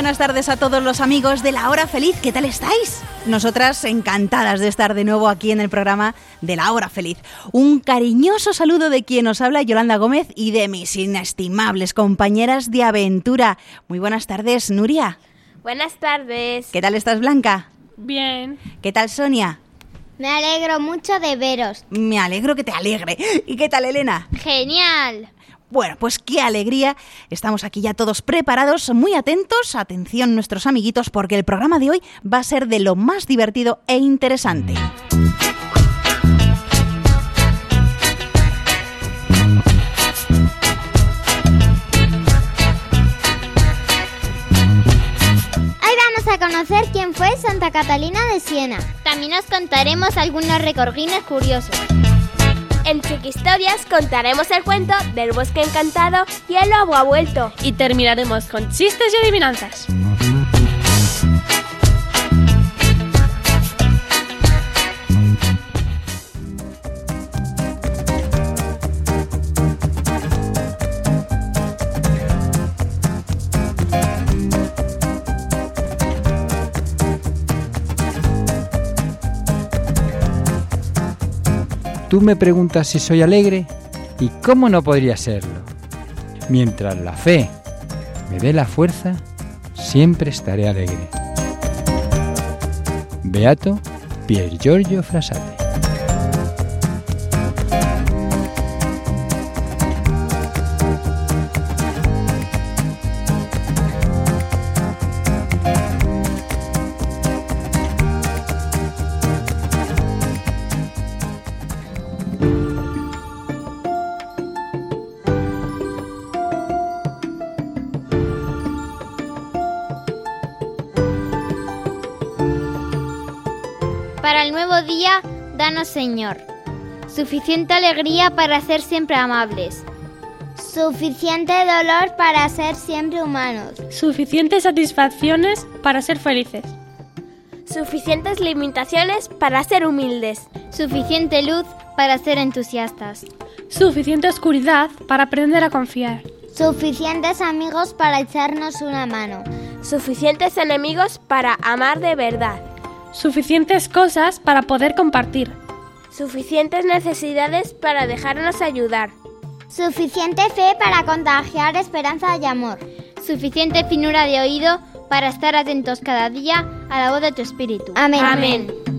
Buenas tardes a todos los amigos de la hora feliz. ¿Qué tal estáis? Nosotras encantadas de estar de nuevo aquí en el programa de la hora feliz. Un cariñoso saludo de quien os habla Yolanda Gómez y de mis inestimables compañeras de aventura. Muy buenas tardes, Nuria. Buenas tardes. ¿Qué tal estás, Blanca? Bien. ¿Qué tal, Sonia? Me alegro mucho de veros. Me alegro que te alegre. ¿Y qué tal, Elena? Genial. Bueno, pues qué alegría. Estamos aquí ya todos preparados, muy atentos. Atención nuestros amiguitos porque el programa de hoy va a ser de lo más divertido e interesante. A conocer quién fue Santa Catalina de Siena. También os contaremos algunos recorrines curiosos. En Chiquistorias contaremos el cuento del bosque encantado y el lobo ha vuelto. Y terminaremos con chistes y adivinanzas. Tú me preguntas si soy alegre y cómo no podría serlo. Mientras la fe me dé la fuerza, siempre estaré alegre. Beato Pier Giorgio Frassati. Señor. Suficiente alegría para ser siempre amables. Suficiente dolor para ser siempre humanos. Suficientes satisfacciones para ser felices. Suficientes limitaciones para ser humildes. Suficiente luz para ser entusiastas. Suficiente oscuridad para aprender a confiar. Suficientes amigos para echarnos una mano. Suficientes enemigos para amar de verdad. Suficientes cosas para poder compartir. Suficientes necesidades para dejarnos ayudar. Suficiente fe para contagiar esperanza y amor. Suficiente finura de oído para estar atentos cada día a la voz de tu espíritu. Amén. Amén.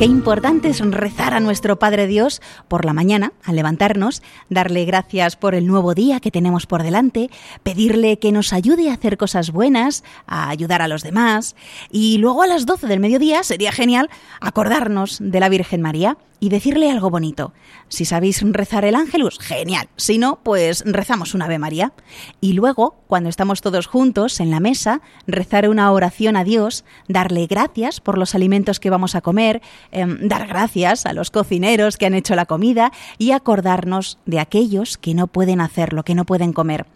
Qué importante es rezar a nuestro Padre Dios por la mañana, al levantarnos, darle gracias por el nuevo día que tenemos por delante, pedirle que nos ayude a hacer cosas buenas, a ayudar a los demás, y luego a las 12 del mediodía sería genial acordarnos de la Virgen María y decirle algo bonito. Si sabéis rezar el ángelus, genial. Si no, pues rezamos una Ave María. Y luego, cuando estamos todos juntos en la mesa, rezar una oración a Dios, darle gracias por los alimentos que vamos a comer, eh, dar gracias a los cocineros que han hecho la comida y acordarnos de aquellos que no pueden hacerlo, que no pueden comer.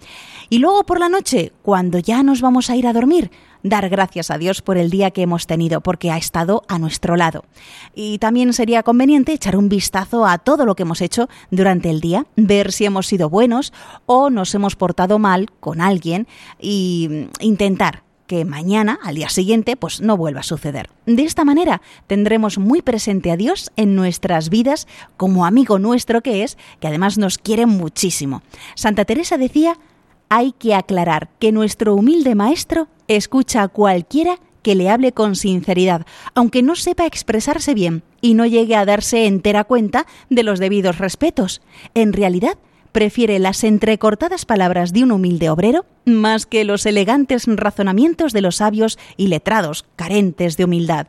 Y luego por la noche, cuando ya nos vamos a ir a dormir, dar gracias a Dios por el día que hemos tenido, porque ha estado a nuestro lado. Y también sería conveniente echar un vistazo a todo lo que hemos hecho durante el día, ver si hemos sido buenos o nos hemos portado mal con alguien y intentar que mañana, al día siguiente, pues no vuelva a suceder. De esta manera tendremos muy presente a Dios en nuestras vidas como amigo nuestro que es, que además nos quiere muchísimo. Santa Teresa decía, hay que aclarar que nuestro humilde maestro escucha a cualquiera que le hable con sinceridad, aunque no sepa expresarse bien y no llegue a darse entera cuenta de los debidos respetos. En realidad, prefiere las entrecortadas palabras de un humilde obrero más que los elegantes razonamientos de los sabios y letrados carentes de humildad.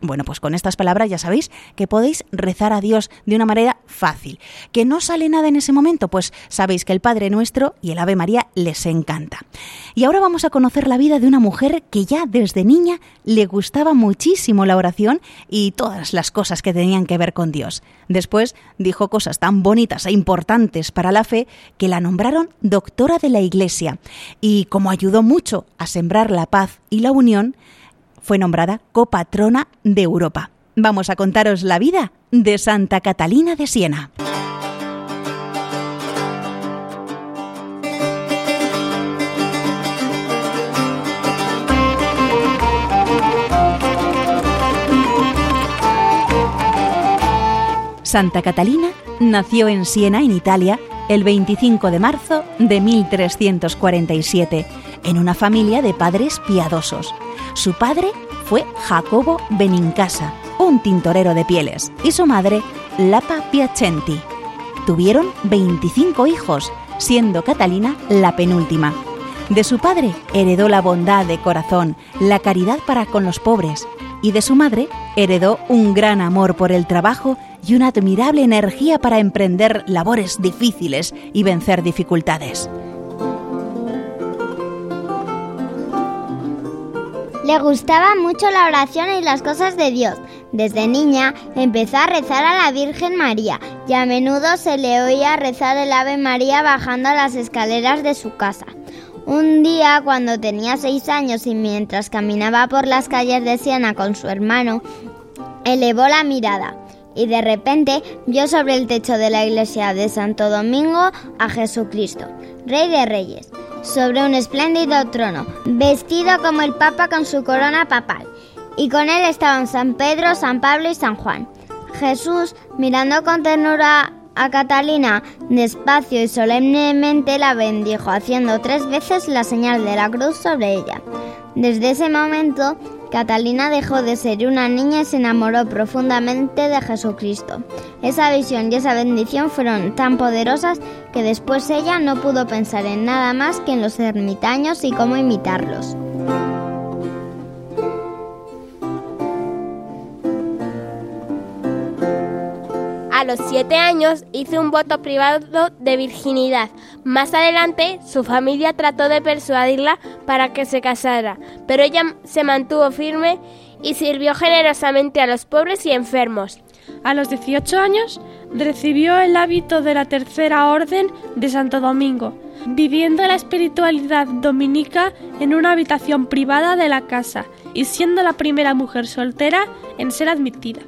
Bueno, pues con estas palabras ya sabéis que podéis rezar a Dios de una manera fácil. ¿Que no sale nada en ese momento? Pues sabéis que el Padre Nuestro y el Ave María les encanta. Y ahora vamos a conocer la vida de una mujer que ya desde niña le gustaba muchísimo la oración y todas las cosas que tenían que ver con Dios. Después dijo cosas tan bonitas e importantes para la fe que la nombraron doctora de la Iglesia. Y como ayudó mucho a sembrar la paz y la unión, fue nombrada copatrona de Europa. Vamos a contaros la vida de Santa Catalina de Siena. Santa Catalina nació en Siena, en Italia, el 25 de marzo de 1347, en una familia de padres piadosos. Su padre fue Jacobo Benincasa, un tintorero de pieles, y su madre, Lapa Piacenti. Tuvieron 25 hijos, siendo Catalina la penúltima. De su padre heredó la bondad de corazón, la caridad para con los pobres, y de su madre heredó un gran amor por el trabajo y una admirable energía para emprender labores difíciles y vencer dificultades. Le gustaba mucho la oración y las cosas de Dios. Desde niña empezó a rezar a la Virgen María y a menudo se le oía rezar el Ave María bajando las escaleras de su casa. Un día, cuando tenía seis años y mientras caminaba por las calles de Siena con su hermano, elevó la mirada y de repente vio sobre el techo de la iglesia de Santo Domingo a Jesucristo, Rey de Reyes sobre un espléndido trono, vestido como el Papa con su corona papal, y con él estaban San Pedro, San Pablo y San Juan. Jesús, mirando con ternura a Catalina, despacio y solemnemente la bendijo, haciendo tres veces la señal de la cruz sobre ella. Desde ese momento, Catalina dejó de ser una niña y se enamoró profundamente de Jesucristo. Esa visión y esa bendición fueron tan poderosas que después ella no pudo pensar en nada más que en los ermitaños y cómo imitarlos. A los siete años hizo un voto privado de virginidad. Más adelante, su familia trató de persuadirla para que se casara, pero ella se mantuvo firme y sirvió generosamente a los pobres y enfermos. A los 18 años recibió el hábito de la Tercera Orden de Santo Domingo, viviendo la espiritualidad dominica en una habitación privada de la casa y siendo la primera mujer soltera en ser admitida.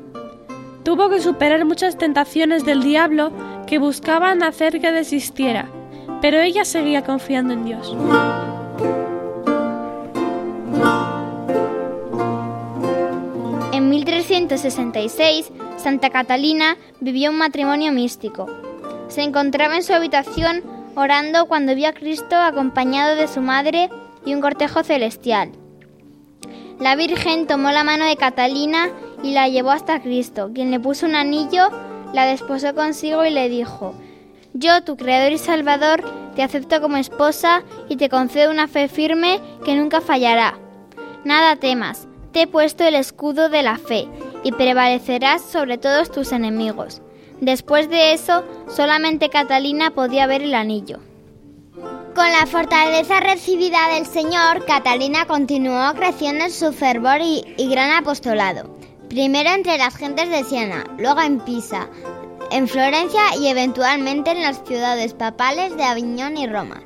Tuvo que superar muchas tentaciones del diablo que buscaban hacer que desistiera, pero ella seguía confiando en Dios. En 1366, Santa Catalina vivió un matrimonio místico. Se encontraba en su habitación orando cuando vio a Cristo acompañado de su madre y un cortejo celestial. La Virgen tomó la mano de Catalina y la llevó hasta Cristo, quien le puso un anillo, la desposó consigo y le dijo, Yo, tu Creador y Salvador, te acepto como esposa y te concedo una fe firme que nunca fallará. Nada temas, te he puesto el escudo de la fe y prevalecerás sobre todos tus enemigos. Después de eso, solamente Catalina podía ver el anillo. Con la fortaleza recibida del Señor, Catalina continuó creciendo en su fervor y, y gran apostolado primero entre las gentes de Siena, luego en Pisa, en Florencia y eventualmente en las ciudades papales de Aviñón y Roma.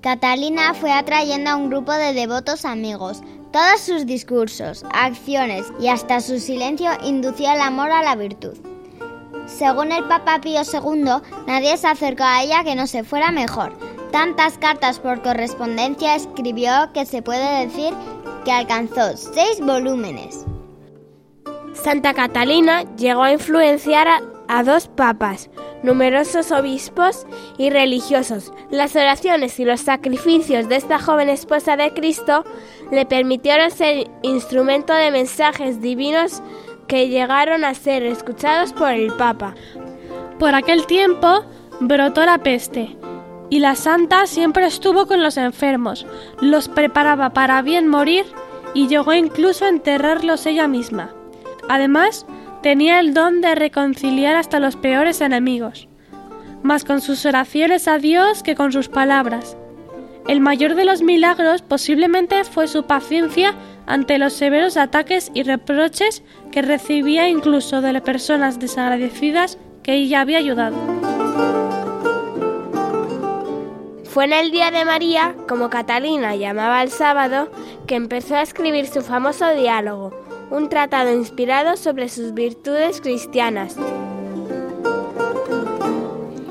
Catalina fue atrayendo a un grupo de devotos amigos. Todos sus discursos, acciones y hasta su silencio inducía el amor a la virtud. Según el Papa Pío II, nadie se acercó a ella que no se fuera mejor. Tantas cartas por correspondencia escribió que se puede decir que alcanzó seis volúmenes. Santa Catalina llegó a influenciar a, dos papas, numerosos obispos y religiosos. Las oraciones y los sacrificios de esta joven esposa de Cristo le permitieron ser instrumento de mensajes divinos que llegaron a ser escuchados por el Papa. Por aquel tiempo brotó la peste y la santa siempre estuvo con los enfermos, los preparaba para bien morir y llegó incluso a enterrarlos ella misma. Además, tenía el don de reconciliar hasta los peores enemigos, más con sus oraciones a Dios que con sus palabras. El mayor de los milagros posiblemente fue su paciencia ante los severos ataques y reproches que recibía incluso de las personas desagradecidas que ella había ayudado. Fue en el Día de María, como Catalina llamaba el sábado, que empezó a escribir su famoso diálogo, un tratado inspirado sobre sus virtudes cristianas.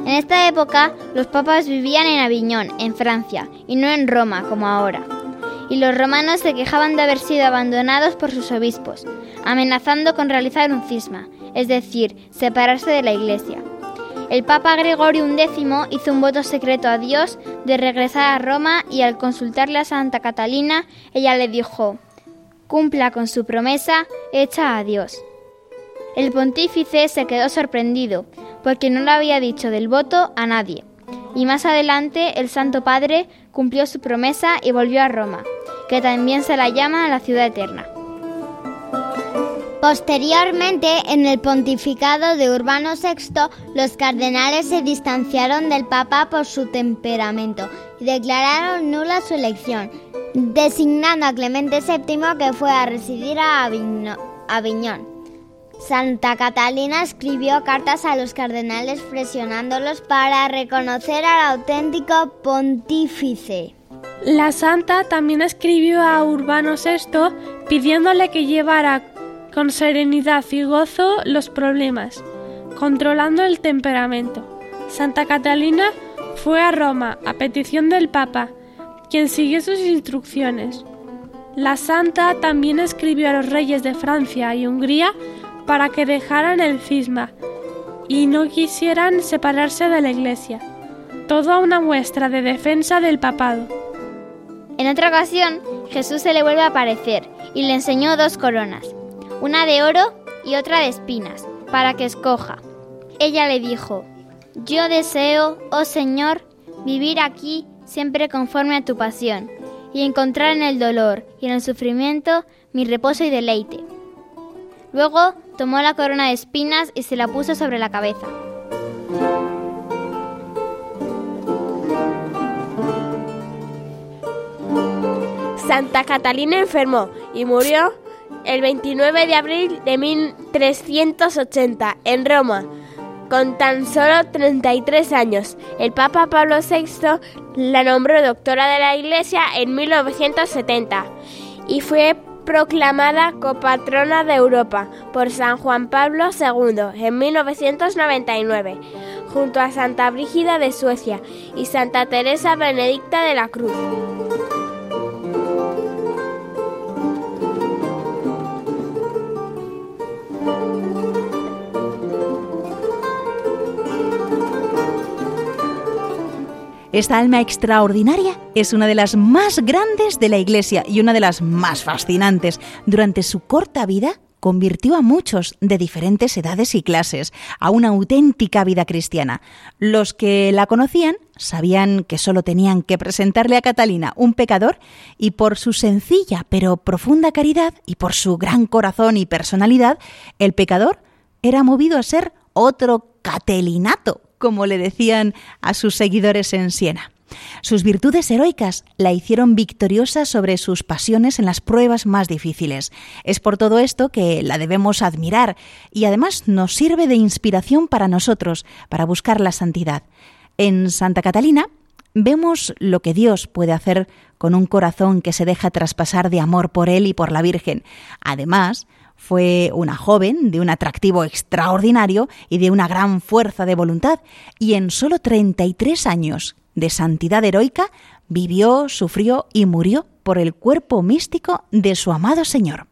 En esta época, los papas vivían en Aviñón, en Francia, y no en Roma, como ahora. Y los romanos se quejaban de haber sido abandonados por sus obispos, amenazando con realizar un cisma, es decir, separarse de la Iglesia. El Papa Gregorio XI hizo un voto secreto a Dios de regresar a Roma y al consultarle a Santa Catalina, ella le dijo, cumpla con su promesa hecha a Dios. El pontífice se quedó sorprendido, porque no le había dicho del voto a nadie. Y más adelante el Santo Padre cumplió su promesa y volvió a Roma, que también se la llama la ciudad eterna. Posteriormente, en el pontificado de Urbano VI, los cardenales se distanciaron del Papa por su temperamento y declararon nula su elección, designando a Clemente VII que fue a residir a Aviñón. Santa Catalina escribió cartas a los cardenales presionándolos para reconocer al auténtico pontífice. La santa también escribió a Urbano VI pidiéndole que llevara con serenidad y gozo los problemas, controlando el temperamento. Santa Catalina fue a Roma a petición del Papa, quien siguió sus instrucciones. La santa también escribió a los reyes de Francia y Hungría para que dejaran el cisma y no quisieran separarse de la Iglesia. Toda una muestra de defensa del papado. En otra ocasión, Jesús se le vuelve a aparecer y le enseñó dos coronas, una de oro y otra de espinas, para que escoja. Ella le dijo, Yo deseo, oh Señor, vivir aquí siempre conforme a tu pasión, y encontrar en el dolor y en el sufrimiento mi reposo y deleite. Luego tomó la corona de espinas y se la puso sobre la cabeza. Santa Catalina enfermó y murió el 29 de abril de 1380 en Roma, con tan solo 33 años. El Papa Pablo VI la nombró doctora de la Iglesia en 1970 y fue proclamada copatrona de Europa por San Juan Pablo II en 1999, junto a Santa Brígida de Suecia y Santa Teresa Benedicta de la Cruz. Esta alma extraordinaria es una de las más grandes de la Iglesia y una de las más fascinantes. Durante su corta vida convirtió a muchos de diferentes edades y clases a una auténtica vida cristiana. Los que la conocían sabían que solo tenían que presentarle a Catalina un pecador y por su sencilla pero profunda caridad y por su gran corazón y personalidad, el pecador era movido a ser otro catelinato, como le decían a sus seguidores en Siena. Sus virtudes heroicas la hicieron victoriosa sobre sus pasiones en las pruebas más difíciles. Es por todo esto que la debemos admirar y además nos sirve de inspiración para nosotros, para buscar la santidad. En Santa Catalina vemos lo que Dios puede hacer con un corazón que se deja traspasar de amor por Él y por la Virgen. Además, fue una joven de un atractivo extraordinario y de una gran fuerza de voluntad, y en solo 33 años de santidad heroica vivió, sufrió y murió por el cuerpo místico de su amado Señor.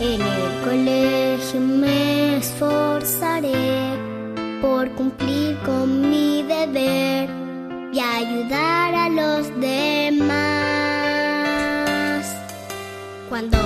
En el colegio esforzaré por cumplir con mi deber y ayudar a los demás. Cuando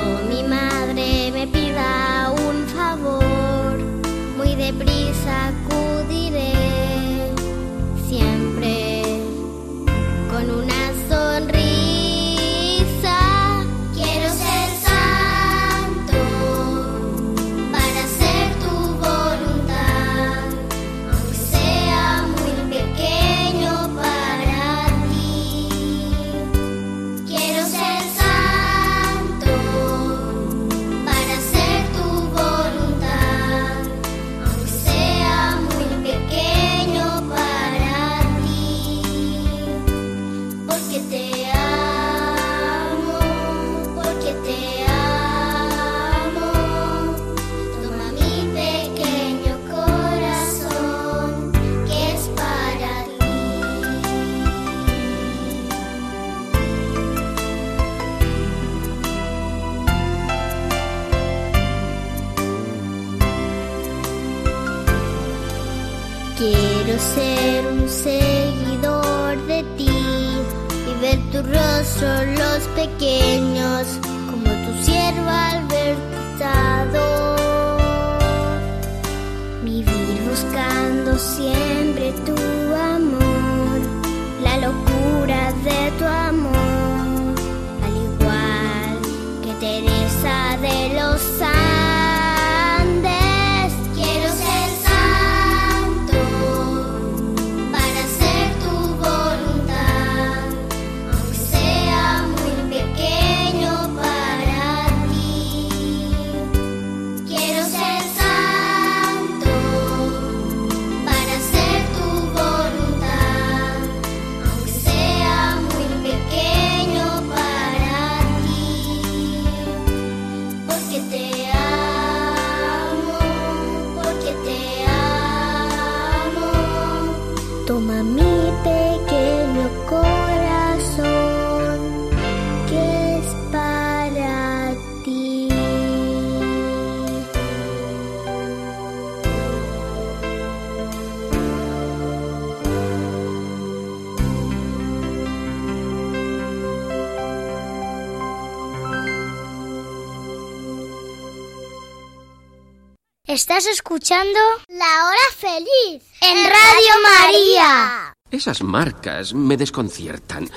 Estás escuchando La Hora Feliz en Radio María. Esas marcas me desconciertan.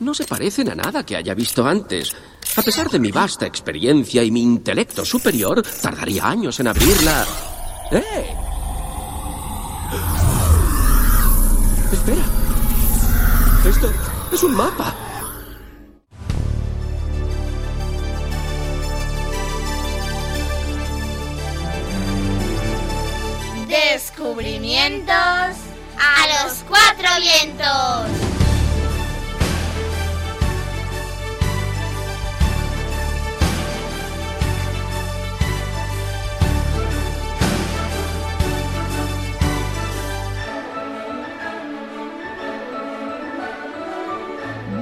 No se parecen a nada que haya visto antes. A pesar de mi vasta experiencia y mi intelecto superior, tardaría años en abrirla. ¡Eh! Espera. Esto es un mapa. Descubrimientos a los cuatro vientos.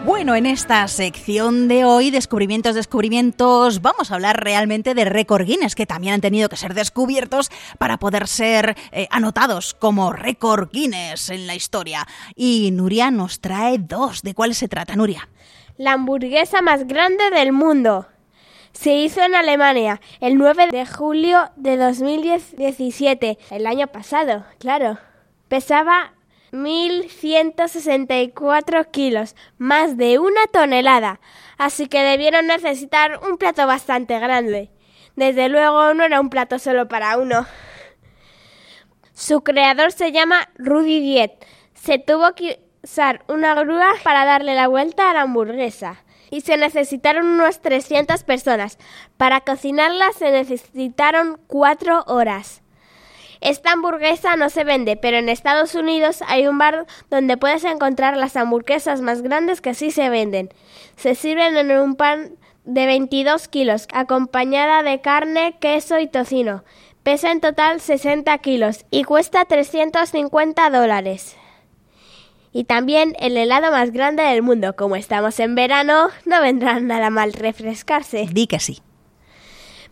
Bueno, en esta sección de hoy, descubrimientos, descubrimientos, vamos a hablar realmente de récord Guinness, que también han tenido que ser descubiertos para poder ser eh, anotados como récord Guinness en la historia. Y Nuria nos trae dos. ¿De cuáles se trata, Nuria? La hamburguesa más grande del mundo. Se hizo en Alemania el 9 de julio de 2017, el año pasado, claro. Pesaba 1.164 kilos, más de una tonelada, así que debieron necesitar un plato bastante grande. Desde luego no era un plato solo para uno. Su creador se llama Rudy Diet. Se tuvo que usar una grúa para darle la vuelta a la hamburguesa. Y se necesitaron unas 300 personas. Para cocinarla se necesitaron 4 horas. Esta hamburguesa no se vende, pero en Estados Unidos hay un bar donde puedes encontrar las hamburguesas más grandes que sí se venden. Se sirven en un pan de 22 kilos, acompañada de carne, queso y tocino. Pesa en total 60 kilos y cuesta 350 dólares. Y también el helado más grande del mundo. Como estamos en verano, no vendrá nada mal refrescarse. Di que sí.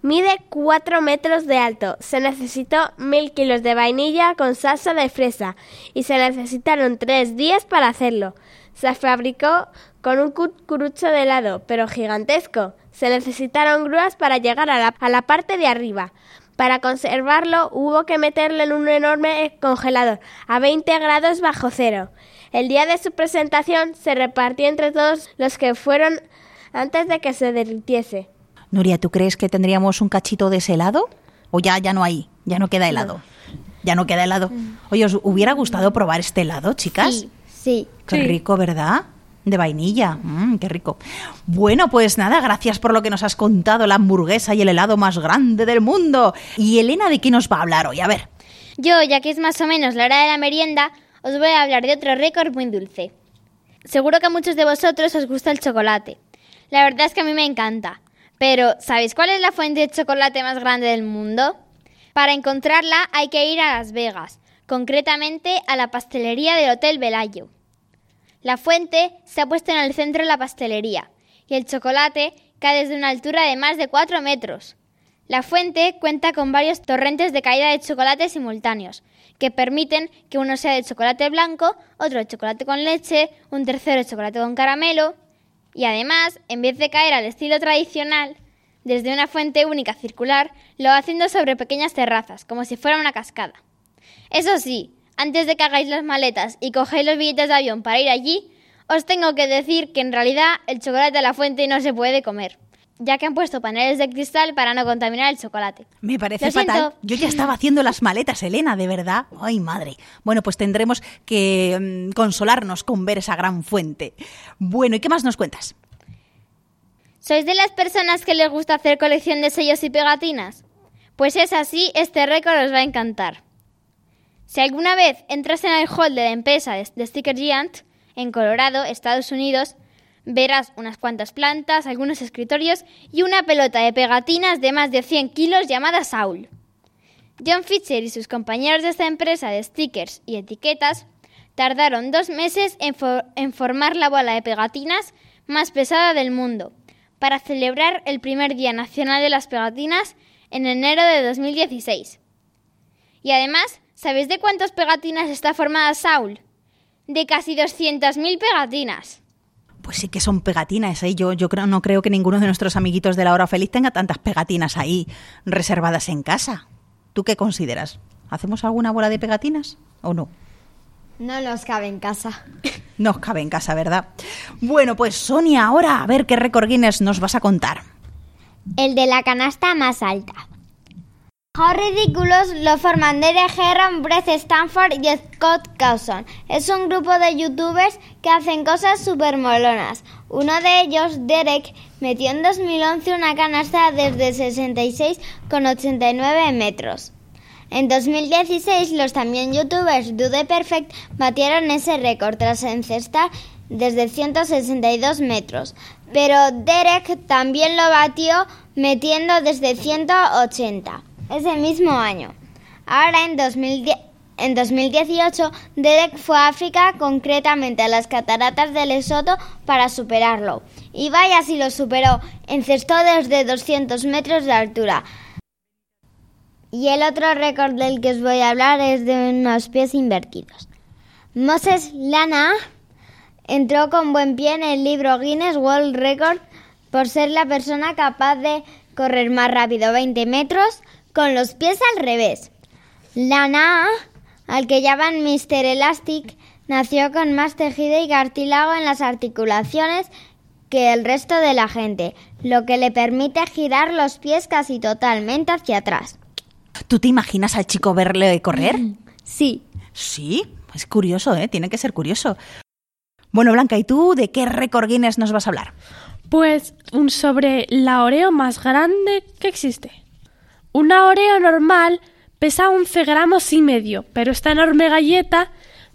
Mide 4 metros de alto. Se necesitó 1000 kilos de vainilla con salsa de fresa y se necesitaron 3 días para hacerlo. Se fabricó con un cucurucho de helado, pero gigantesco. Se necesitaron grúas para llegar a la, a la parte de arriba. Para conservarlo hubo que meterlo en un enorme congelador a 20 grados bajo cero. El día de su presentación se repartió entre todos los que fueron antes de que se derritiese. Nuria, ¿tú crees que tendríamos un cachito de ese helado? ¿O ya, ya no hay? ¿Ya no queda helado? Ya no queda helado. Oye, ¿os hubiera gustado probar este helado, chicas? Sí, sí. Qué rico, ¿verdad? De vainilla, mm, qué rico. Bueno, pues nada, gracias por lo que nos has contado, la hamburguesa y el helado más grande del mundo. Y Elena, ¿de qué nos va a hablar hoy? A ver. Yo, ya que es más o menos la hora de la merienda, os voy a hablar de otro récord muy dulce. Seguro que a muchos de vosotros os gusta el chocolate. La verdad es que a mí me encanta. Pero, ¿sabéis cuál es la fuente de chocolate más grande del mundo? Para encontrarla hay que ir a Las Vegas, concretamente a la pastelería del Hotel Velayo. La fuente se ha puesto en el centro de la pastelería y el chocolate cae desde una altura de más de 4 metros. La fuente cuenta con varios torrentes de caída de chocolate simultáneos, que permiten que uno sea de chocolate blanco, otro de chocolate con leche, un tercero de chocolate con caramelo, y además, en vez de caer al estilo tradicional, desde una fuente única circular, lo haciendo sobre pequeñas terrazas, como si fuera una cascada. Eso sí, antes de que hagáis las maletas y cogéis los billetes de avión para ir allí, os tengo que decir que en realidad el chocolate de la fuente no se puede comer ya que han puesto paneles de cristal para no contaminar el chocolate. Me parece fatal. Yo ya estaba haciendo las maletas, Elena, de verdad. Ay, madre. Bueno, pues tendremos que mm, consolarnos con ver esa gran fuente. Bueno, ¿y qué más nos cuentas? ¿Sois de las personas que les gusta hacer colección de sellos y pegatinas? Pues es así, este récord os va a encantar. Si alguna vez entras en el hall de la empresa de Sticker Giant, en Colorado, Estados Unidos, Verás unas cuantas plantas, algunos escritorios y una pelota de pegatinas de más de 100 kilos llamada Saul. John Fisher y sus compañeros de esta empresa de stickers y etiquetas tardaron dos meses en, formar la bola de pegatinas más pesada del mundo, para celebrar el primer Día Nacional de las Pegatinas en enero de 2016. Y además, ¿sabéis de cuántas pegatinas está formada Saul? De casi 200.000 pegatinas. Pues sí que son pegatinas, ¿eh? Yo, yo creo, no creo que ninguno de nuestros amiguitos de la hora feliz tenga tantas pegatinas ahí reservadas en casa. ¿Tú qué consideras? ¿Hacemos alguna bola de pegatinas o no? No nos cabe en casa. Nos cabe en casa, ¿verdad? Bueno, pues Sonia, ahora a ver qué récord Guinness nos vas a contar. El de la canasta más alta. How ridículos lo forman Derek Herron, Brett Stanford y Scott Cawson. Es un grupo de youtubers que hacen cosas súper molonas. Uno de ellos, Derek, metió en 2011 una canasta desde 66,89 metros. En 2016, los también youtubers Dude Perfect batieron ese récord tras encestar desde 162 metros. Pero Derek también lo batió metiendo desde 180 ese mismo año. Ahora, en, 2018, Derek fue a África, concretamente a las cataratas de Lesoto, para superarlo. Y vaya si lo superó, encestó desde 200 metros de altura. Y el otro récord del que os voy a hablar es de unos pies invertidos. Moses Lana entró con buen pie en el libro Guinness World Record por ser la persona capaz de correr más rápido 20 metros con los pies al revés. Lana, al que llaman Mr. Elastic, nació con más tejido y cartílago en las articulaciones que el resto de la gente, lo que le permite girar los pies casi totalmente hacia atrás. ¿Tú te imaginas al chico verle correr? Sí. Sí, es curioso, ¿eh? Tiene que ser curioso. Bueno, Blanca, ¿y tú de qué récord Guinness nos vas a hablar? Pues sobre la Oreo más grande que existe. Una Oreo normal pesa 11 gramos y medio, pero esta enorme galleta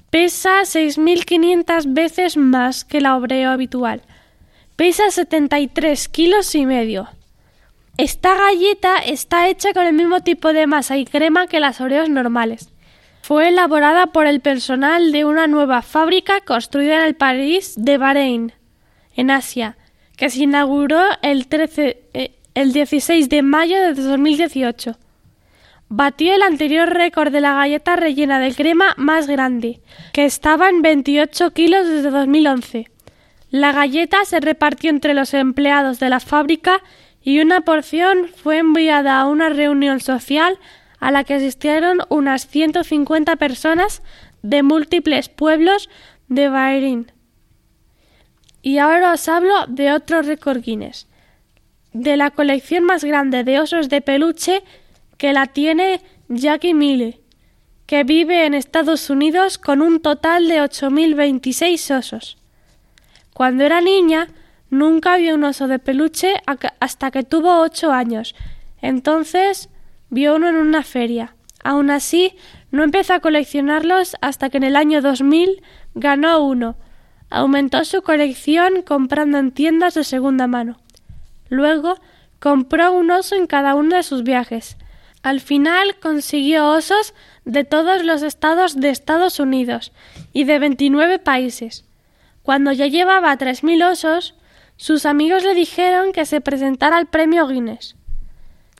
pesa 6.500 veces más que la Oreo habitual. Pesa 73 kilos y medio. Esta galleta está hecha con el mismo tipo de masa y crema que las Oreos normales. Fue elaborada por el personal de una nueva fábrica construida en el París de Bahrein, en Asia, que se inauguró el 13, el 16 de mayo de 2018. Batió el anterior récord de la galleta rellena de crema más grande, que estaba en 28 kilos desde 2011. La galleta se repartió entre los empleados de la fábrica y una porción fue enviada a una reunión social a la que asistieron unas 150 personas de múltiples pueblos de Bahrein. Y ahora os hablo de otro récord Guinness, de la colección más grande de osos de peluche que la tiene Jackie Mille, que vive en Estados Unidos con un total de 8.026 osos. Cuando era niña, nunca vio un oso de peluche hasta que tuvo ocho años. Entonces vio uno en una feria. Aún así, no empezó a coleccionarlos hasta que en el año 2000 ganó uno. Aumentó su colección comprando en tiendas de segunda mano. Luego compró un oso en cada uno de sus viajes. Al final consiguió osos de todos los estados de Estados Unidos y de 29 países. Cuando ya llevaba 3.000 osos, sus amigos le dijeron que se presentara al premio Guinness.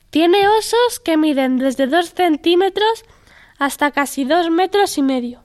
Tiene osos que miden desde 2 centímetros hasta casi 2 metros y medio.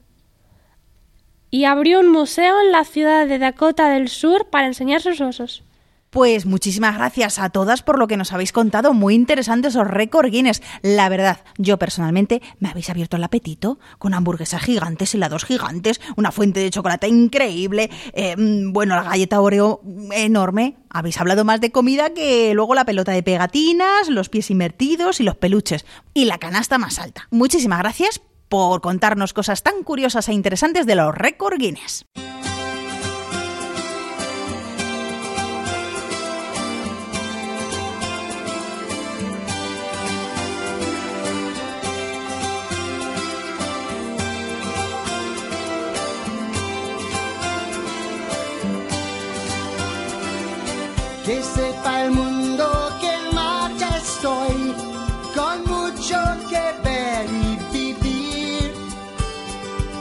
Y abrió un museo en la ciudad de Dakota del Sur para enseñar sus osos. Pues muchísimas gracias a todas por lo que nos habéis contado. Muy interesantes esos récord Guinness. La verdad, yo personalmente me habéis abierto el apetito con hamburguesas gigantes, helados gigantes, una fuente de chocolate increíble, eh, mm, bueno, la galleta Oreo enorme. Habéis hablado más de comida que luego la pelota de pegatinas, los pies invertidos y los peluches. Y la canasta más alta. Muchísimas gracias por contarnos cosas tan curiosas e interesantes de los récord Guinness. Que sepa el mundo que en marcha estoy, con mucho que ver y vivir,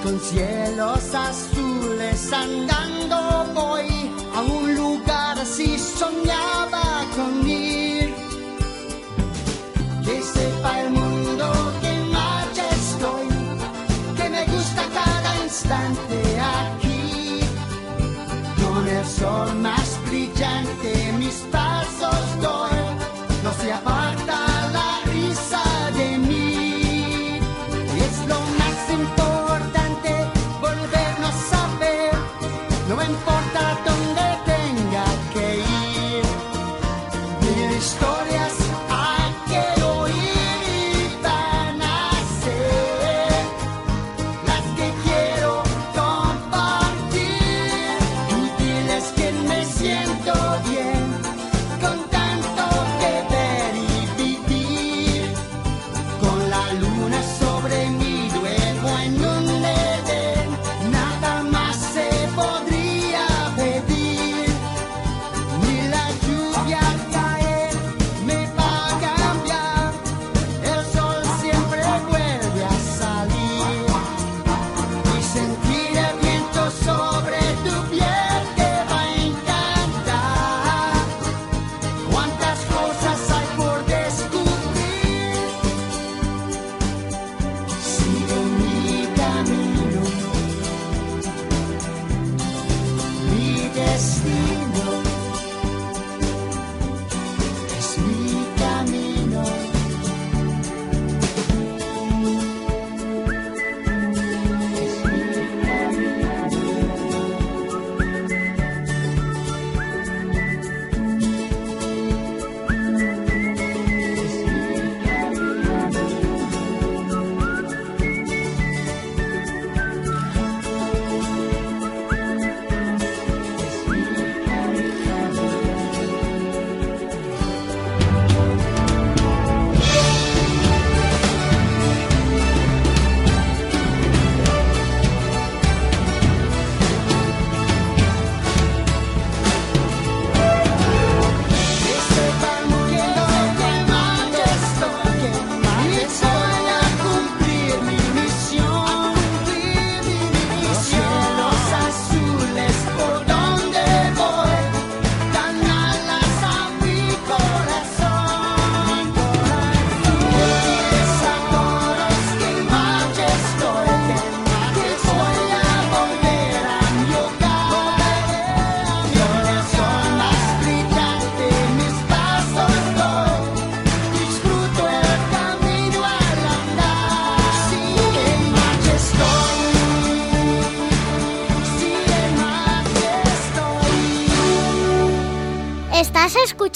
con cielos azules andando voy a un lugar así soñaba con ir. Que sepa el mundo que en marcha estoy, que me gusta cada instante sol más brillante mis pasos doy,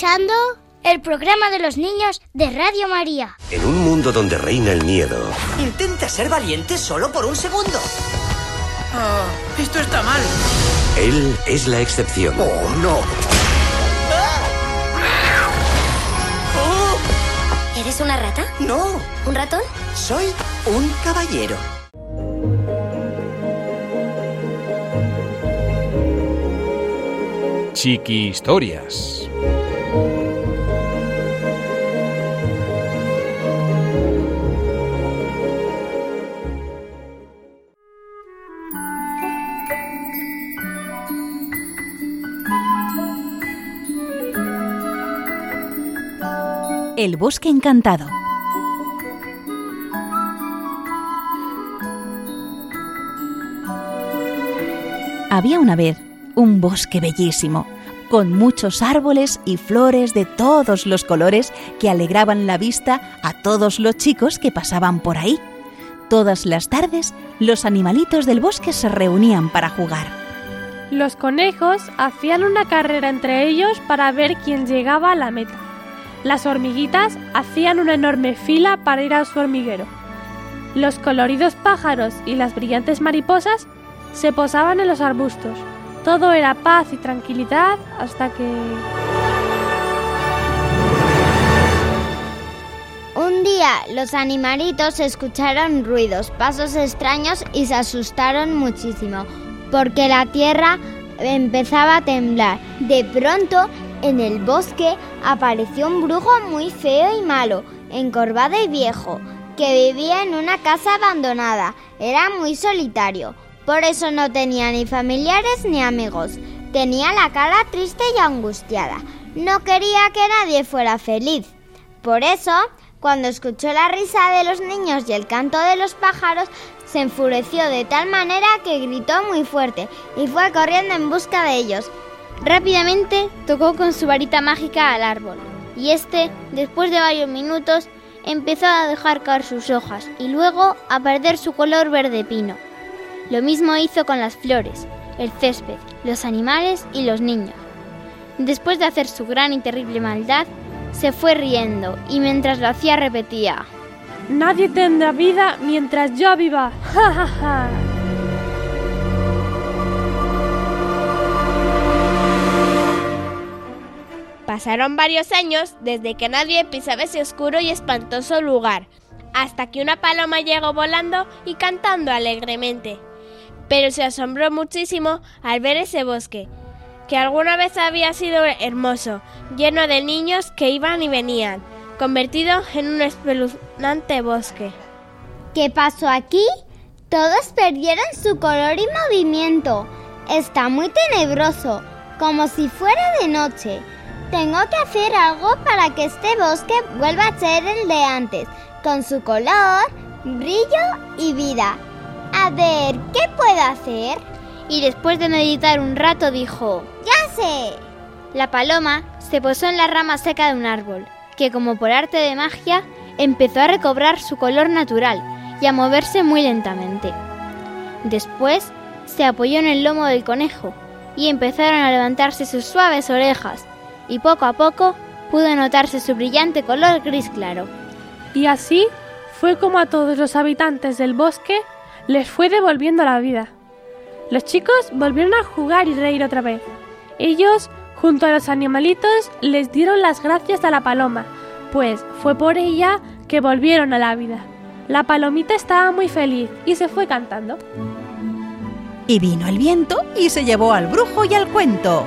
escuchando el programa de los niños de Radio María. En un mundo donde reina el miedo, Intenta ser valiente solo por un segundo. Oh, esto está mal. él es la excepción. ¡Oh, no! ¿Eres una rata? ¡No! ¿Un ratón? Soy un caballero. Chiqui Historias. El bosque encantado. Había una vez un bosque bellísimo, con muchos árboles y flores de todos los colores que alegraban la vista a todos los chicos que pasaban por ahí. Todas las tardes los animalitos del bosque se reunían para jugar. Los conejos hacían una carrera entre ellos para ver quién llegaba a la meta. Las hormiguitas hacían una enorme fila para ir a su hormiguero. Los coloridos pájaros y las brillantes mariposas se posaban en los arbustos. Todo era paz y tranquilidad hasta que... Un día los animalitos escucharon ruidos, pasos extraños y se asustaron muchísimo, porque la tierra empezaba a temblar. De pronto, en el bosque apareció un brujo muy feo y malo, encorvado y viejo, que vivía en una casa abandonada. Era muy solitario, por eso no tenía ni familiares ni amigos. Tenía la cara triste y angustiada. No quería que nadie fuera feliz. Por eso, cuando escuchó la risa de los niños y el canto de los pájaros, se enfureció de tal manera que gritó muy fuerte y fue corriendo en busca de ellos. Rápidamente tocó con su varita mágica al árbol, y este, después de varios minutos, empezó a dejar caer sus hojas y luego a perder su color verde pino. Lo mismo hizo con las flores, el césped, los animales y los niños. Después de hacer su gran y terrible maldad, se fue riendo y mientras lo hacía repetía, Nadie tendrá vida mientras yo viva. ¡Ja, ja, ja! Pasaron varios años desde que nadie pisaba ese oscuro y espantoso lugar, hasta que una paloma llegó volando y cantando alegremente. Pero se asombró muchísimo al ver ese bosque, que alguna vez había sido hermoso, lleno de niños que iban y venían, convertido en un espeluznante bosque. ¿Qué pasó aquí? Todos perdieron su color y movimiento. Está muy tenebroso, como si fuera de noche. Tengo que hacer algo para que este bosque vuelva a ser el de antes, con su color, brillo y vida. A ver, ¿qué puedo hacer? y después de meditar un rato dijo, ¡Ya sé! La paloma se posó en la rama seca de un árbol, que como por arte de magia empezó a recobrar su color natural y a moverse muy lentamente. Después se apoyó en el lomo del conejo y empezaron a levantarse sus suaves orejas y poco a poco pudo notarse su brillante color gris claro. Y así fue como a todos los habitantes del bosque les fue devolviendo la vida. Los chicos volvieron a jugar y reír otra vez. Ellos, junto a los animalitos, les dieron las gracias a la paloma, pues fue por ella que volvieron a la vida. La palomita estaba muy feliz y se fue cantando. Y vino el viento y se llevó al brujo y al cuento.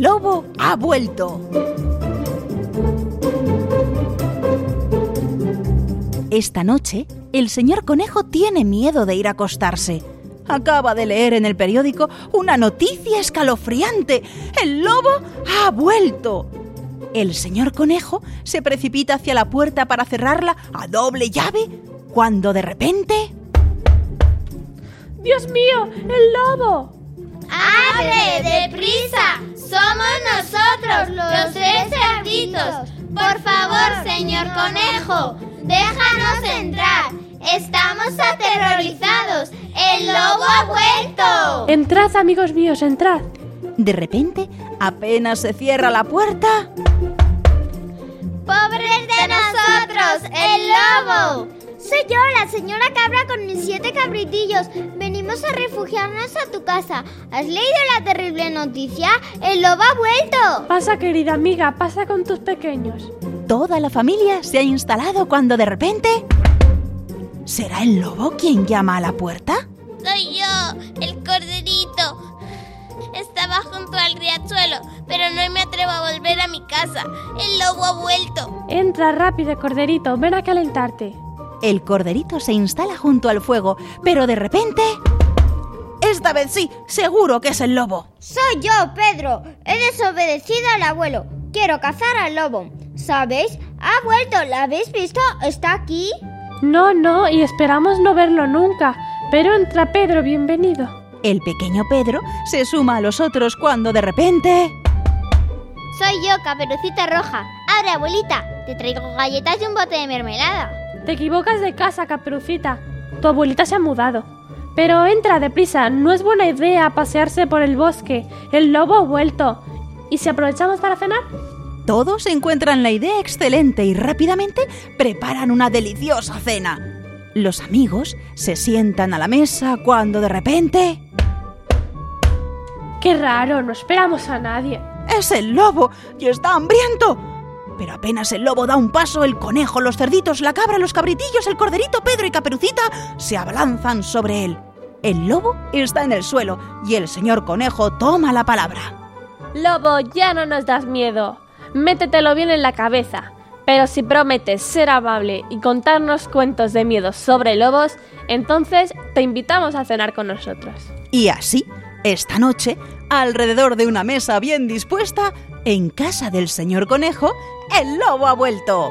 El lobo ha vuelto. Esta noche, el señor conejo tiene miedo de ir a acostarse. Acaba de leer en el periódico una noticia escalofriante. El lobo ha vuelto. El señor conejo se precipita hacia la puerta para cerrarla a doble llave cuando de repente... ¡Dios mío! ¡El lobo! ¡Abre, deprisa! ¡Somos nosotros, los tres cerditos! Por favor, señor conejo, déjanos entrar. Estamos aterrorizados. ¡El lobo ha vuelto! Entrad, amigos míos, entrad. De repente, apenas se cierra la puerta... ¡Pobres de nosotros, el lobo! Soy yo, la señora cabra con mis siete cabritillos. Venimos a refugiarnos a tu casa. ¿Has leído la terrible noticia? ¡El lobo ha vuelto! Pasa, querida amiga, pasa con tus pequeños. Toda la familia se ha instalado cuando de repente... ¿Será el lobo quien llama a la puerta? Soy yo, el corderito. Estaba junto al riachuelo, pero no me atrevo a volver a mi casa. El lobo ha vuelto. Entra rápido, corderito, ven a calentarte. El corderito se instala junto al fuego, pero de repente... Esta vez sí, seguro que es el lobo. Soy yo, Pedro. He desobedecido al abuelo. Quiero cazar al lobo. ¿Sabéis? Ha vuelto. ¿La habéis visto? ¿Está aquí? No, no, y esperamos no verlo nunca. Pero entra Pedro, bienvenido. El pequeño Pedro se suma a los otros cuando de repente... Soy yo, Caperucita Roja. Abre, abuelita. Te traigo galletas y un bote de mermelada. Te equivocas de casa, Caperucita. Tu abuelita se ha mudado. Pero entra deprisa, no es buena idea pasearse por el bosque. El lobo ha vuelto. ¿Y si aprovechamos para cenar? Todos encuentran la idea excelente y rápidamente preparan una deliciosa cena. Los amigos se sientan a la mesa cuando de repente... Qué raro, no esperamos a nadie. ¡Es el lobo! ¡Y está hambriento! Pero apenas el lobo da un paso, el conejo, los cerditos, la cabra, los cabritillos, el corderito, Pedro y Caperucita se abalanzan sobre él. El lobo está en el suelo y el señor conejo toma la palabra. Lobo, ya no nos das miedo. Métetelo bien en la cabeza. Pero si prometes ser amable y contarnos cuentos de miedo sobre lobos, entonces te invitamos a cenar con nosotros. Y así, esta noche, alrededor de una mesa bien dispuesta, en casa del señor conejo, el lobo ha vuelto.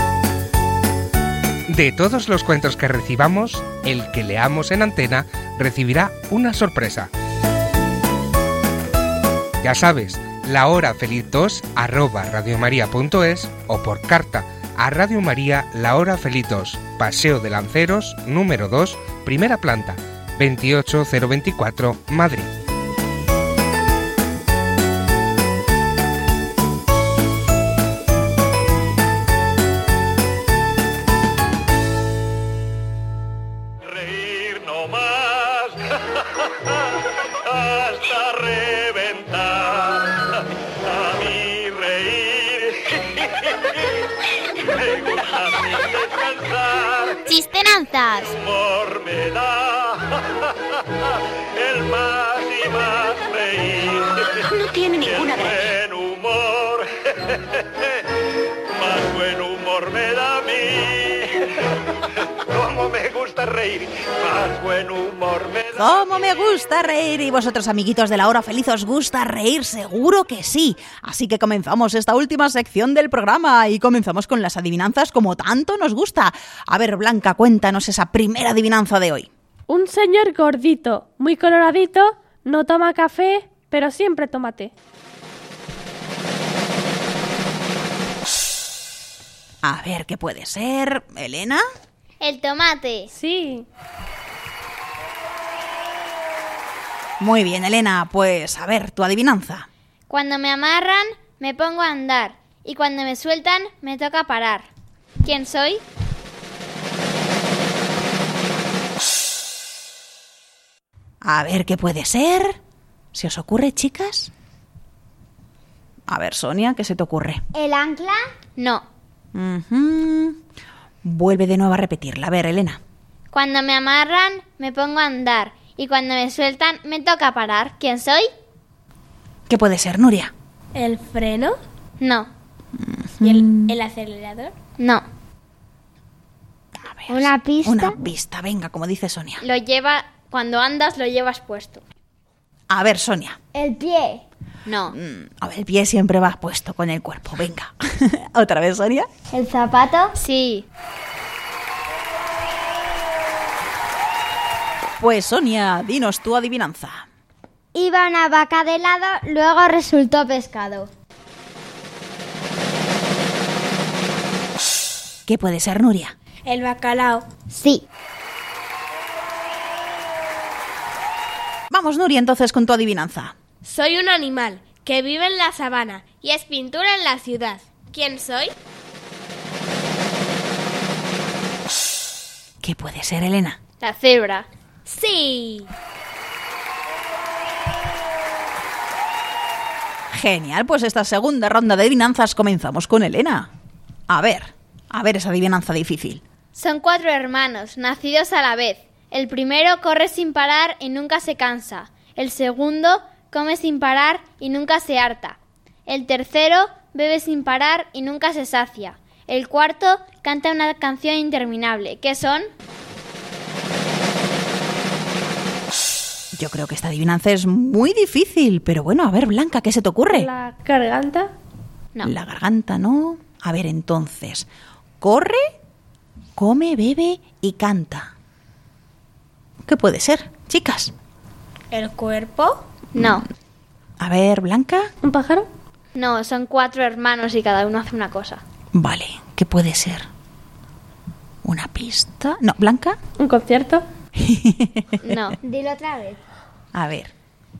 De todos los cuentos que recibamos, el que leamos en antena recibirá una sorpresa. Ya sabes, la hora feliz 2 arroba radiomaria.es o por carta a Radio María La Hora Feliz 2, Paseo de Lanceros, número 2, primera planta, 28024, Madrid. ¿Cómo me gusta reír? ¿Y vosotros, amiguitos de la hora feliz, os gusta reír? Seguro que sí. Así que comenzamos esta última sección del programa y comenzamos con las adivinanzas como tanto nos gusta. A ver, Blanca, cuéntanos esa primera adivinanza de hoy. Un señor gordito, muy coloradito, no toma café, pero siempre toma té. A ver, ¿qué puede ser? ¿Elena? El tomate. Sí. Muy bien, Elena. Pues a ver, tu adivinanza. Cuando me amarran, me pongo a andar. Y cuando me sueltan, me toca parar. ¿Quién soy? A ver, ¿qué puede ser? ¿Se os ocurre, chicas? A ver, Sonia, ¿qué se te ocurre? ¿El ancla? No. Vuelve de nuevo a repetirla. A ver, Elena. Cuando me amarran, me pongo a andar. Y cuando me sueltan, me toca parar. ¿Quién soy? ¿Qué puede ser, Nuria? ¿El freno? No. ¿Y el, el acelerador? No. ¿Una pista? Una pista, venga, como dice Sonia. Lo lleva... Cuando andas, lo llevas puesto. A ver, Sonia. ¿El pie? No. A ver, el pie siempre va puesto con el cuerpo. Venga. ¿Otra vez, Sonia? ¿El zapato? Sí. Pues, Sonia, dinos tu adivinanza. Iba una vaca de lado, luego resultó pescado. ¿Qué puede ser, Nuria? El bacalao. Sí. Vamos, Nuria, entonces con tu adivinanza. Soy un animal que vive en la sabana y es pintura en la ciudad. ¿Quién soy? ¿Qué puede ser, Elena? La cebra. Sí. Genial, pues esta segunda ronda de adivinanzas comenzamos con Elena. A ver, a ver esa adivinanza difícil. Son cuatro hermanos, nacidos a la vez. El primero corre sin parar y nunca se cansa. El segundo come sin parar y nunca se harta. El tercero bebe sin parar y nunca se sacia. El cuarto canta una canción interminable. ¿Qué son? Yo creo que esta adivinanza es muy difícil, pero bueno, a ver, Blanca, ¿qué se te ocurre? La garganta. No. La garganta, ¿no? A ver, entonces, corre, come, bebe y canta. ¿Qué puede ser, chicas? ¿El cuerpo? No. A ver, Blanca. ¿Un pájaro? No, son cuatro hermanos y cada uno hace una cosa. Vale, ¿qué puede ser? ¿Una pista? No, Blanca. ¿Un concierto? No. Dilo otra vez. A ver.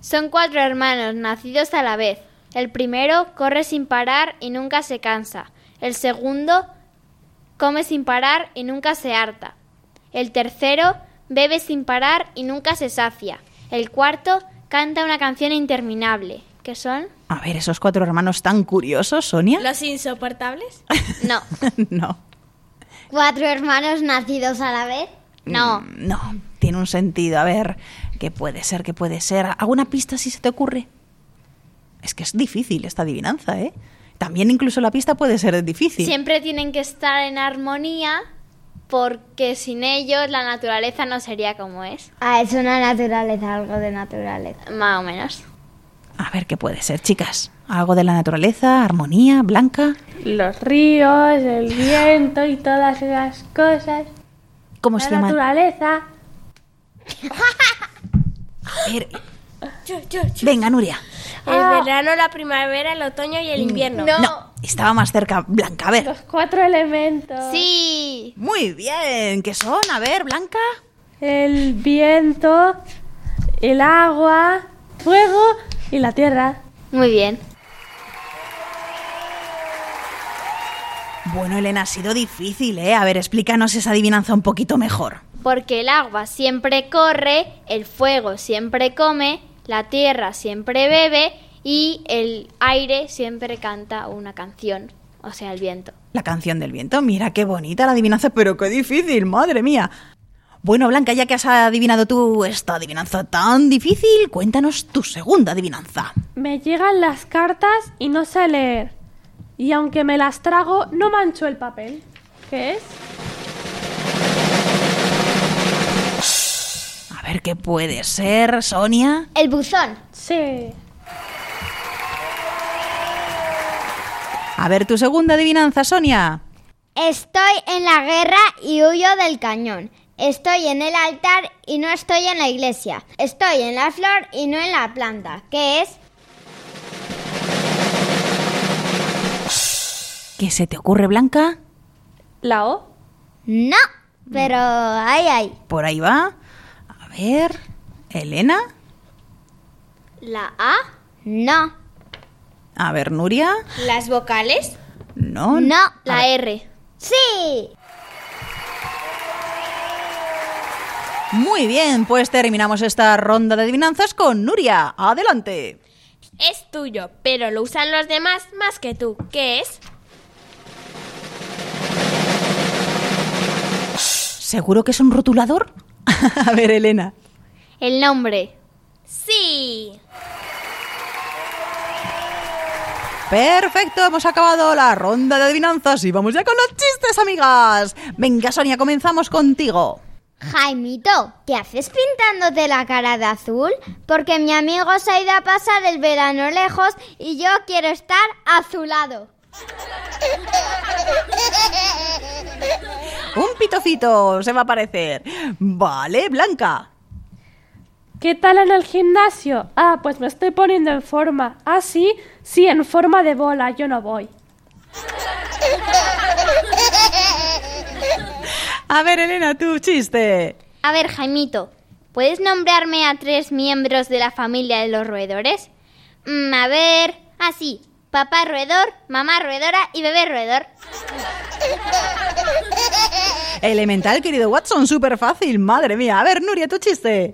Son cuatro hermanos nacidos a la vez. El primero corre sin parar y nunca se cansa. El segundo come sin parar y nunca se harta. El tercero bebe sin parar y nunca se sacia. El cuarto canta una canción interminable. ¿Qué son? A ver, esos cuatro hermanos tan curiosos, Sonia. ¿Los insoportables? No. no. ¿Cuatro hermanos nacidos a la vez? No. Mm, No, tiene un sentido. A ver, ¿qué puede ser? ¿Qué puede ser? ¿Alguna pista si se te ocurre? Es que es difícil esta adivinanza, ¿eh? También incluso la pista puede ser difícil. Siempre tienen que estar en armonía porque sin ellos la naturaleza no sería como es. Ah, es una naturaleza, algo de naturaleza. Más o menos. A ver, ¿qué puede ser, chicas? ¿Algo de la naturaleza? ¿Armonía? ¿Blanca? Los ríos, el viento y todas esas cosas. ¿Cómo la se llama? naturaleza. A ver, venga, Nuria. El verano, la primavera, el otoño y el invierno. No, estaba más cerca. Blanca, a ver. Los cuatro elementos. Sí. Muy bien. ¿Qué son? A ver, Blanca. El viento, el agua, fuego y la tierra. Muy bien. Bueno, Elena, ha sido difícil, ¿eh? A ver, explícanos esa adivinanza un poquito mejor. Porque el agua siempre corre, el fuego siempre come, la tierra siempre bebe y el aire siempre canta una canción, o sea, el viento. La canción del viento. Mira qué bonita la adivinanza, pero qué difícil, madre mía. Bueno, Blanca, ya que has adivinado tú esta adivinanza tan difícil, cuéntanos tu segunda adivinanza. Me llegan las cartas y no sé leer. Y aunque me las trago, no mancho el papel. ¿Qué es? Ver qué puede ser, Sonia. El buzón. Sí. A ver tu segunda adivinanza, Sonia. Estoy en la guerra y huyo del cañón. Estoy en el altar y no estoy en la iglesia. Estoy en la flor y no en la planta. ¿Qué es? ¿Qué se te ocurre, Blanca? ¿La O? No, pero ay, ay. Por ahí va. A ver. Elena. ¿La A? No. A ver, Nuria. ¿Las vocales? No. No. La R. Sí. Muy bien, pues terminamos esta ronda de adivinanzas con Nuria. Adelante. Es tuyo, pero lo usan los demás más que tú. ¿Qué es? ¿Seguro que es un rotulador? A ver, Elena. El nombre. Sí. Perfecto, hemos acabado la ronda de adivinanzas y vamos ya con los chistes, amigas. Venga, Sonia, comenzamos contigo. Jaimito, ¿qué haces pintándote la cara de azul? Porque mi amigo se ha ido a pasar el verano lejos y yo quiero estar azulado. Un pitofito se va a aparecer. Vale, Blanca. ¿Qué tal en el gimnasio? Ah, pues me estoy poniendo en forma. Ah, sí, sí, en forma de bola, yo no voy. A ver, Elena, tu chiste. A ver, Jaimito, ¿puedes nombrarme a tres miembros de la familia de los roedores? Mm, a ver, así, papá roedor, mamá roedora y bebé roedor. Elemental, querido Watson, súper fácil. Madre mía. A ver, Nuria, tu chiste.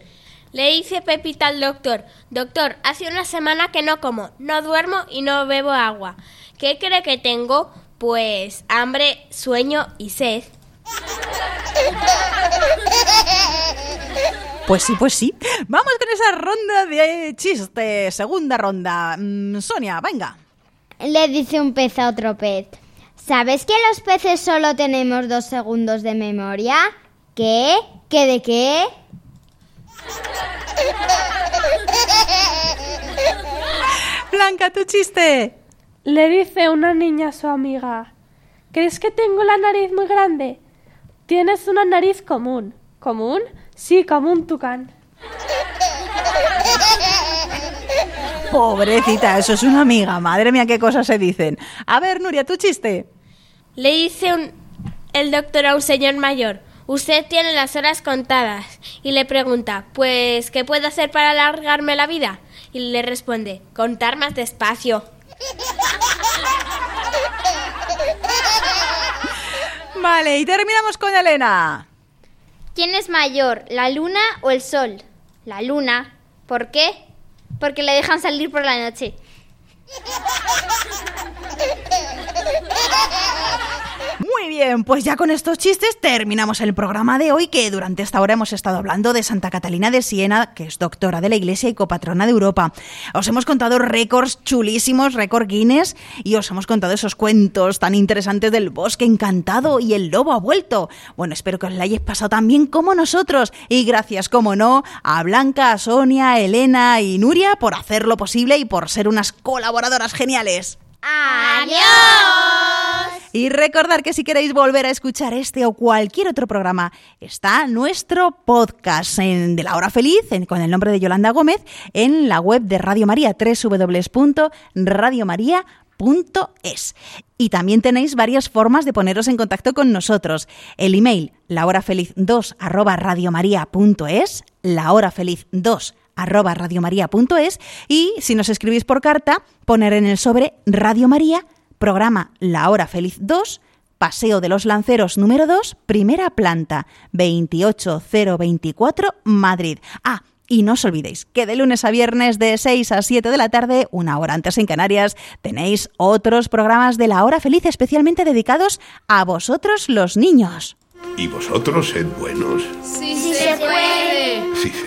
Le dice Pepita al doctor, doctor, hace una semana que no como, no duermo y no bebo agua. ¿Qué cree que tengo? Pues hambre, sueño y sed. Pues sí, pues sí. Vamos con esa ronda de chistes. Segunda ronda. Mm, Sonia, venga. Le dice un pez a otro pez. ¿Sabes que los peces solo tenemos dos segundos de memoria? ¿Qué? ¿Qué de qué? Blanca, tu chiste. Le dice una niña a su amiga, ¿crees que tengo la nariz muy grande? Tienes una nariz común. ¿Común? Sí, como un tucán. Pobrecita, eso es una amiga. Madre mía, qué cosas se dicen. A ver, Nuria, tu chiste. Le dice un- el doctor a un señor mayor, usted tiene las horas contadas. Y le pregunta, pues, ¿qué puedo hacer para alargarme la vida? Y le responde, contar más despacio. Vale, y terminamos con Elena. ¿Quién es mayor, la luna o el sol? La luna. ¿Por qué? Porque le dejan salir por la noche. Muy bien, pues ya con estos chistes terminamos el programa de hoy que durante esta hora hemos estado hablando de Santa Catalina de Siena, que es doctora de la Iglesia y copatrona de Europa. Os hemos contado récords chulísimos, récord Guinness, y os hemos contado esos cuentos tan interesantes del bosque encantado y el lobo ha vuelto. Bueno, espero que os la hayáis pasado tan bien como nosotros. Y gracias, como no, a Blanca, a Sonia, a Elena y Nuria por hacerlo posible y por ser unas colaboradoras geniales. ¡Adiós! Y recordar que si queréis volver a escuchar este o cualquier otro programa, está nuestro podcast en de la hora feliz en- con el nombre de Yolanda Gómez en la web de Radio María, www.radiomaria.es. Y también tenéis varias formas de poneros en contacto con nosotros. El email lahorafeliz2 arroba radiomaria.es, lahorafeliz2 arroba radiomaria.es y si nos escribís por carta, poner en el sobre Radio María, programa La Hora Feliz 2, Paseo de los Lanceros número 2, primera planta, 28024, Madrid. Ah, y no os olvidéis que de lunes a viernes de 6 a 7 de la tarde, una hora antes en Canarias, tenéis otros programas de La Hora Feliz especialmente dedicados a vosotros los niños. Y vosotros sed buenos. Sí, se puede. Sí se puede.